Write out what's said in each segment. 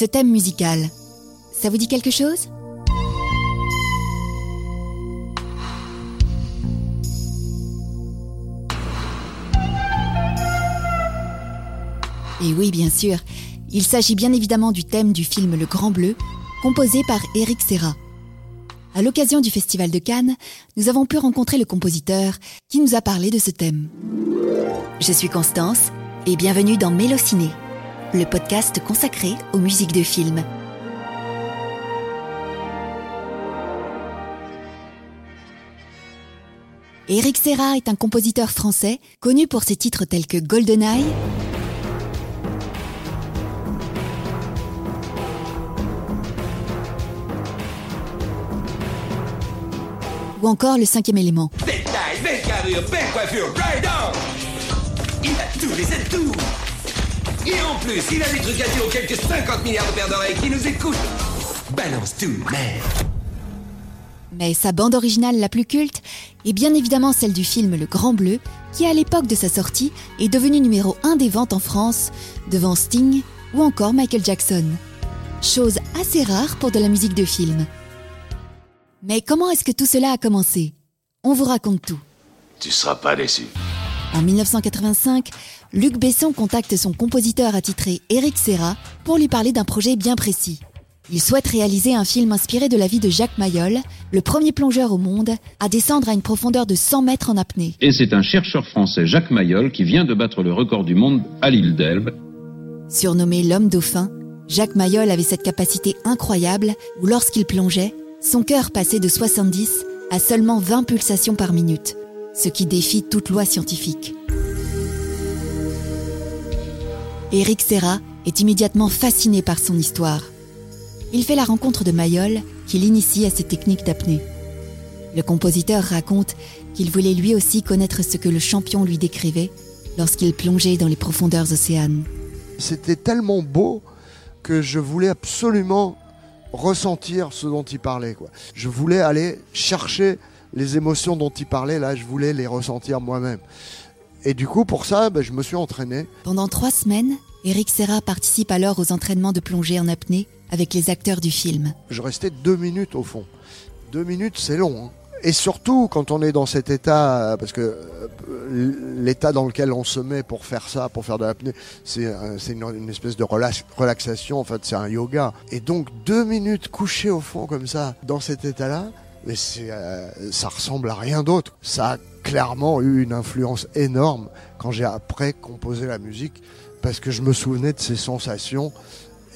Ce thème musical, ça vous dit quelque chose? Et oui, bien sûr, il s'agit bien évidemment du thème du film Le Grand Bleu, composé par Eric Serra. À l'occasion du Festival de Cannes, nous avons pu rencontrer le compositeur qui nous a parlé de ce thème. Je suis Constance et bienvenue dans Mélociné, le podcast consacré aux musiques de films. Eric Serra est un compositeur français connu pour ses titres tels que GoldenEye, ou encore le cinquième élément. Il a tous les Et en plus, il a des trucs à dire aux quelques 50 milliards de paires d'oreilles qui nous écoutent Balance tout, merde Mais sa bande originale la plus culte est bien évidemment celle du film Le Grand Bleu, qui à l'époque de sa sortie est devenu numéro 1 des ventes en France, devant Sting ou encore Michael Jackson. Chose assez rare pour de la musique de film. Mais comment est-ce que tout cela a commencé? On vous raconte tout. Tu seras pas déçu. En 1985, Luc Besson contacte son compositeur attitré Eric Serra pour lui parler d'un projet bien précis. Il souhaite réaliser un film inspiré de la vie de Jacques Mayol, le premier plongeur au monde à descendre à une profondeur de 100 mètres en apnée. Et c'est un chercheur français, Jacques Mayol, qui vient de battre le record du monde à l'île d'Elbe. Surnommé l'homme dauphin, Jacques Mayol avait cette capacité incroyable où lorsqu'il plongeait, son cœur passait de 70 à seulement 20 pulsations par minute, ce qui défie toute loi scientifique. Eric Serra est immédiatement fasciné par son histoire. Il fait la rencontre de Mayol, qui l'initie à ses techniques d'apnée. Le compositeur raconte qu'il voulait lui aussi connaître ce que le champion lui décrivait lorsqu'il plongeait dans les profondeurs océanes. C'était tellement beau que je voulais absolument ressentir ce dont il parlait. Je voulais aller chercher les émotions dont il parlait, là, je voulais les ressentir moi-même. Et du coup, pour ça, ben, je me suis entraîné. Pendant trois semaines, Eric Serra participe alors aux entraînements de plongée en apnée avec les acteurs du film. Je restais deux minutes au fond. Deux minutes, c'est long. Hein. Et surtout, quand on est dans cet état, parce que euh, l'état dans lequel on se met pour faire ça, pour faire de l'apnée, c'est euh, une, une, espèce de relaxation, en fait, c'est un yoga. Et donc, deux minutes couché au fond comme ça, dans cet état-là, mais euh, ça ressemble à rien d'autre. Ça a clairement eu une influence énorme quand j'ai après composé la musique, parce que je me souvenais de ces sensations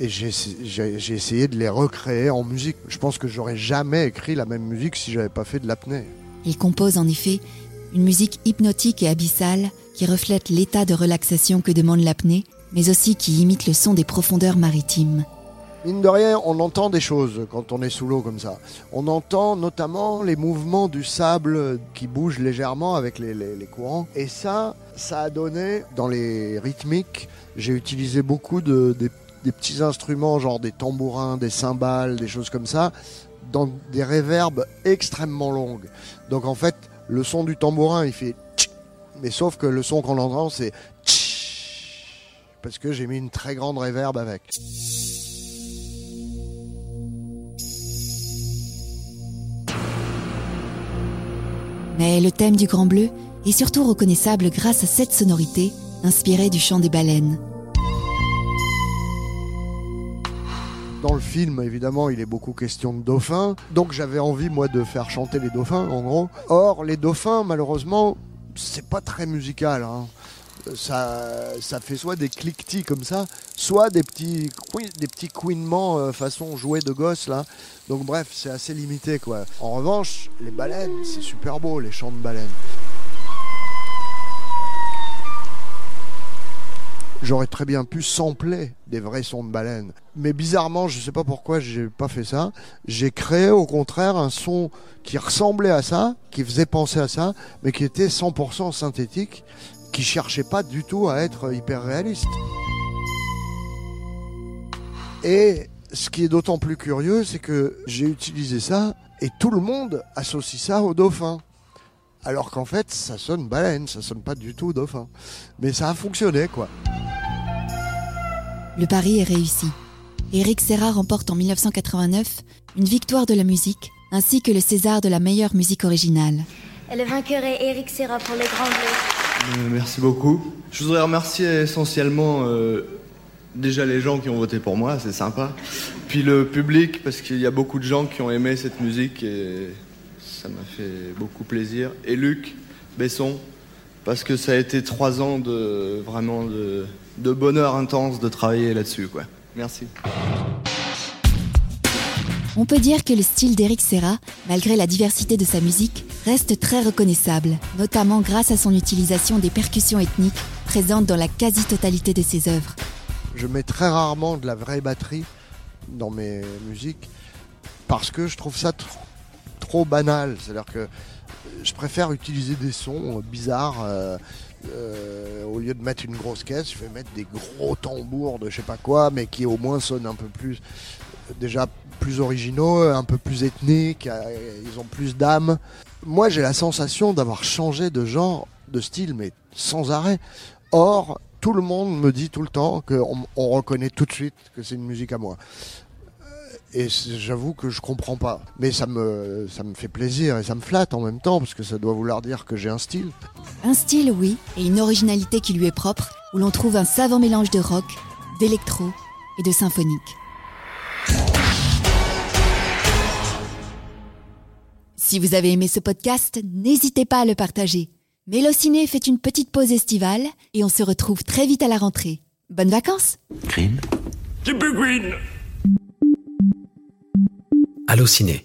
et j'ai essayé de les recréer en musique. Je pense que j'aurais jamais écrit la même musique si j'avais pas fait de l'apnée. Il compose en effet une musique hypnotique et abyssale qui reflète l'état de relaxation que demande l'apnée, mais aussi qui imite le son des profondeurs maritimes. Mine de rien, on entend des choses quand on est sous l'eau comme ça. On entend notamment les mouvements du sable qui bouge légèrement avec les, courants. Et ça, ça a donné, dans les rythmiques, j'ai utilisé beaucoup de, des des petits instruments, genre des tambourins, des cymbales, des choses comme ça, dans des réverbes extrêmement longues. Donc en fait, le son du tambourin, il fait mais sauf que le son qu'on entend, c'est parce que j'ai mis une très grande réverbe avec. Mais le thème du Grand Bleu est surtout reconnaissable grâce à cette sonorité inspirée du chant des baleines. Dans le film, évidemment, il est beaucoup question de dauphins. Donc j'avais envie, moi, de faire chanter les dauphins, en gros. Or, les dauphins, malheureusement, c'est pas très musical. Hein. Ça, ça fait soit des cliquetis comme ça, soit des petits, des petits couinements euh, façon jouet de gosse là. Donc bref, c'est assez limité quoi. En revanche, les baleines, c'est super beau, les chants de baleines. J'aurais très bien pu sampler des vrais sons de baleine. Mais bizarrement, je ne sais pas pourquoi j'ai pas fait ça. J'ai créé au contraire un son qui ressemblait à ça, qui faisait penser à ça, mais qui était 100% synthétique, qui cherchait pas du tout à être hyper réaliste. Et ce qui est d'autant plus curieux, c'est que j'ai utilisé ça et tout le monde associe ça au dauphin. Alors qu'en fait, ça sonne baleine, ça sonne pas du tout dauphin. Mais ça a fonctionné, quoi. Le pari est réussi. Eric Serra remporte en 1989 une victoire de la musique ainsi que le César de la meilleure musique originale. Et le vainqueur est Eric Serra pour les Grands Bleus. Euh, merci beaucoup. Je voudrais remercier essentiellement euh, déjà les gens qui ont voté pour moi, c'est sympa. Puis le public, parce qu'il y a beaucoup de gens qui ont aimé cette musique et ça m'a fait beaucoup plaisir. Et Luc Besson, parce que ça a été trois ans de vraiment de, bonheur intense de travailler là-dessus. Merci. On peut dire que le style d'Eric Serra, malgré la diversité de sa musique, reste très reconnaissable, notamment grâce à son utilisation des percussions ethniques présentes dans la quasi-totalité de ses œuvres. Je mets très rarement de la vraie batterie dans mes musiques parce que je trouve ça tr- trop banal. C'est-à-dire que je préfère utiliser des sons bizarres. euh, euh, au lieu de mettre une grosse caisse, je vais mettre des gros tambours de je sais pas quoi, mais qui au moins sonnent un peu plus, déjà plus originaux, un peu plus ethniques, euh, ils ont plus d'âme. Moi, j'ai la sensation d'avoir changé de genre, de style, mais sans arrêt. Or, tout le monde me dit tout le temps qu'on on reconnaît tout de suite que c'est une musique à moi. Euh, Et j'avoue que je comprends pas. Mais ça me, ça me fait plaisir et ça me flatte en même temps, parce que ça doit vouloir dire que j'ai un style. Un style, oui, et une originalité qui lui est propre, où l'on trouve un savant mélange de rock, d'électro et de symphonique. Si vous avez aimé ce podcast, n'hésitez pas à le partager. Mélociné fait une petite pause estivale et on se retrouve très vite à la rentrée. Bonnes vacances Green Allociné,